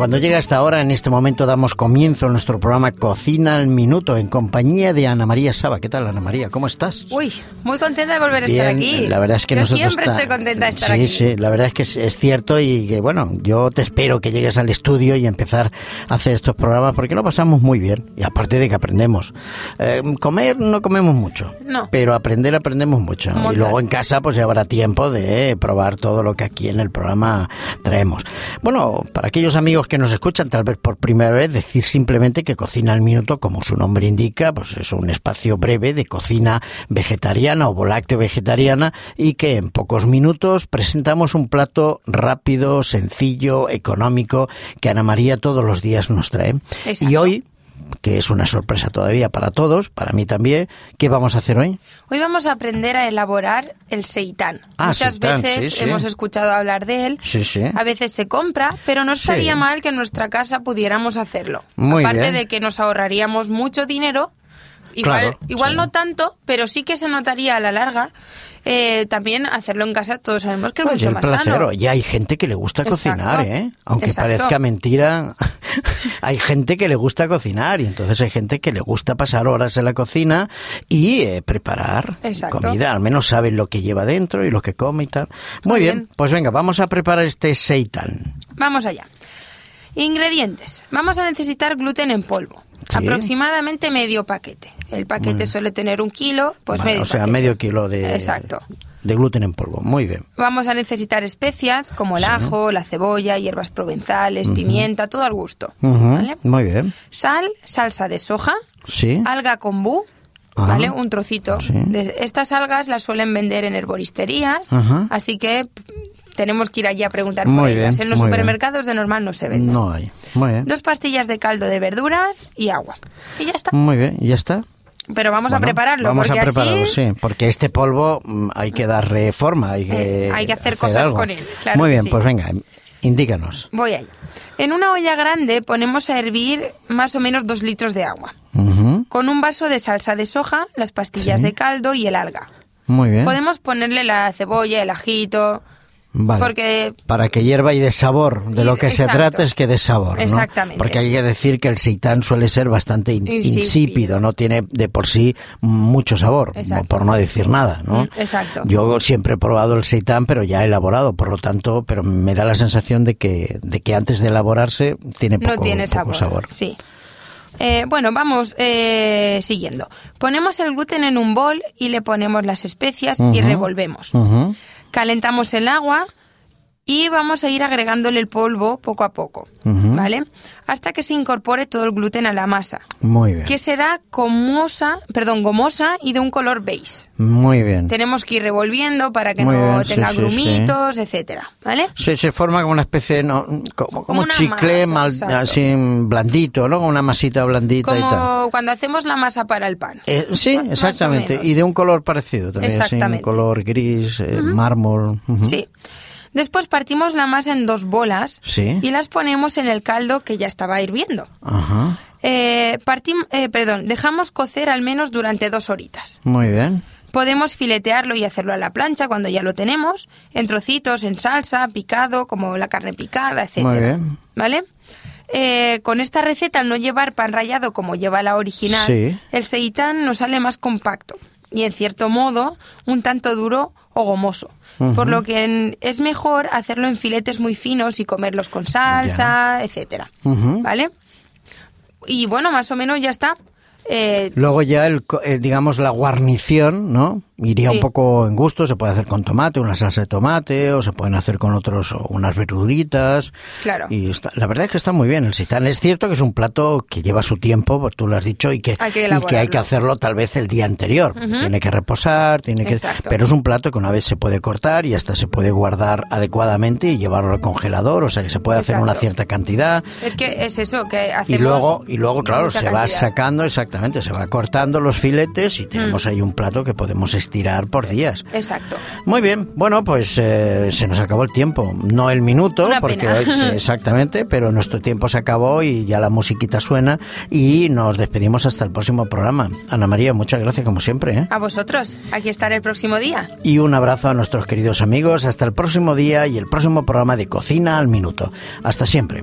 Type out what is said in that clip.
cuando llega esta hora, en este momento damos comienzo a nuestro programa Cocina al Minuto en compañía de Ana María Saba. ¿Qué tal, Ana María? ¿Cómo estás? Uy, muy contenta de volver a estar aquí. La verdad es que yo nosotros siempre estoy contenta de estar sí, aquí. Sí, la verdad es que es, es, cierto y que, bueno, yo te espero que llegues al estudio y empezar a hacer estos programas porque lo pasamos muy bien y aparte de que aprendemos. Eh, comer no comemos mucho, No. pero aprender aprendemos mucho. Y luego en casa pues ya habrá tiempo de probar todo lo que aquí en el programa traemos. Bueno, para aquellos amigos que nos escuchan tal vez por primera vez, decir simplemente que Cocina al Minuto, como su nombre indica, pues es un espacio breve de cocina vegetariana o volácteo vegetariana y que en pocos minutos presentamos un plato rápido, sencillo, económico que Ana María todos los días nos trae. Exacto. Y hoy que es una sorpresa todavía para todos, para mí también. ¿Qué vamos a hacer hoy? Hoy vamos a aprender a elaborar el seitán. Ah, Muchas seitán, veces sí, sí. hemos escuchado hablar de él. Sí, sí. A veces se compra, pero no estaría mal que en nuestra casa pudiéramos hacerlo. Muy Aparte bien. de que nos ahorraríamos mucho dinero. Igual, Claro, igual sí. no tanto, pero sí que se notaría a la larga. eh, también hacerlo en casa, todos sabemos que es Pues mucho el más placer, sano. y hay gente que le gusta Exacto. cocinar, ¿eh? Aunque Exacto. parezca mentira, hay gente que le gusta cocinar y entonces hay gente que le gusta pasar horas en la cocina y eh, preparar Exacto. comida, al menos saben lo que lleva dentro y lo que come y tal. Muy, Muy bien. bien. pues venga, vamos a preparar este seitan. Vamos allá. Ingredientes. Vamos a necesitar gluten en polvo. Sí. Aproximadamente medio paquete. El paquete suele tener un kilo, pues Vale, medio o sea, paquete. medio kilo de, Exacto. De gluten en polvo. Muy bien. Vamos a necesitar especias como el ajo, la cebolla, hierbas provenzales, pimienta, todo al gusto. ¿vale? Muy bien. Sal, salsa de soja, Sí. alga kombu, Ajá. ¿vale? Un trocito. Sí. De estas algas las suelen vender en herboristerías, así que tenemos que ir allí a preguntar Muy por ellas. bien, En los bien. supermercados de normal no se venden. No hay. Muy bien. Dos pastillas de caldo de verduras y agua. Y ya está. Muy bien, ¿ya está? Pero vamos a prepararlo, Vamos porque a prepararlo, así sí, porque este polvo mm, hay que darle forma, hay que, Eh, hay que hacer cosas algo. con él, claro Muy que bien, sí. pues venga, indícanos. voy allá. En una olla grande ponemos a hervir más o menos dos litros de agua. Con un vaso de salsa de soja, las pastillas Sí. de caldo y el alga. Muy bien. Podemos ponerle la cebolla, el ajito, Vale. porque Para que hierva y dé sabor. De lo que se trata es que dé sabor. ¿no? Exactamente. Porque hay que decir que el seitán suele ser bastante in- Insípido. insípido, no tiene de por sí mucho sabor, Exacto. por no decir nada. ¿no? Mm, exacto. Yo siempre he probado el seitán, pero ya elaborado, por lo tanto, pero me da la sensación de que, de que antes de elaborarse tiene poco, no tiene poco sabor. Sí. Eh, bueno, vamos eh, siguiendo. Ponemos el gluten en un bol y le ponemos las especias y revolvemos. Ujú. Calentamos el agua y vamos a ir agregándole el polvo poco a poco, Ujú. ¿vale? Hasta que se incorpore todo el gluten a la masa, Muy bien. que será gomosa, perdón, gomosa y de un color beige. Muy bien. Tenemos que ir revolviendo para que Muy no bien, sí, tenga sí, grumitos, etcétera, ¿vale? Se, se forma como una especie, de, no, como, como chicle masa, mal- así blandito, ¿no? Como Una masita blandita y tal. Como cuando hacemos la masa para el pan. Eh, sí, Más exactamente. menos. Y de un color parecido también, así, un Exactamente. color gris, eh, mármol. ujú. Sí. Después partimos la masa en dos bolas Sí. y las ponemos en el caldo que ya estaba hirviendo. Ajá. Eh, eh, perdón, dejamos cocer al menos durante dos horitas. Muy bien. Podemos filetearlo y hacerlo a la plancha cuando ya lo tenemos, en trocitos, en salsa, picado, como la carne picada, etc. Muy bien. ¿Vale? Eh, con esta receta, al no llevar pan rallado como lleva la original, Sí. el seitán nos sale más compacto y, en cierto modo, un tanto duro o gomoso. Por lo que en- es mejor hacerlo en filetes muy finos y comerlos con salsa, etcétera. ¿Vale? Y bueno, más o menos ya está. Eh, Luego ya, el, eh, digamos, la guarnición, ¿no? Iría Sí. un poco en gusto, se puede hacer con tomate, una salsa de tomate, o se pueden hacer con otros, unas verduritas. Claro. Y está- la verdad es que está muy bien el sitán. Es cierto que es un plato que lleva su tiempo, pues tú lo has dicho, y que, Hay que y que hay que hacerlo tal vez el día anterior. Tiene que reposar, tiene que... Exacto. Pero es un plato que una vez se puede cortar y hasta se puede guardar adecuadamente y llevarlo al congelador, o sea que se puede hacer una Exacto. cierta cantidad. es que es eso, que hacemos Y luego, y luego claro, se va cantidad. sacando exactamente, se va cortando los filetes y tenemos Mm. ahí un plato que podemos estirar por días. Exacto. Muy bien, bueno, pues eh, se nos acabó el tiempo. No el minuto, Una porque pena. hoy sí, exactamente, pero nuestro tiempo se acabó y ya la musiquita suena y nos despedimos hasta el próximo programa. Ana María, muchas gracias como siempre. ¿eh? A vosotros. Aquí estaré el próximo día. Y un abrazo a nuestros queridos amigos. Hasta el próximo día y el próximo programa de Cocina al Minuto. Hasta siempre.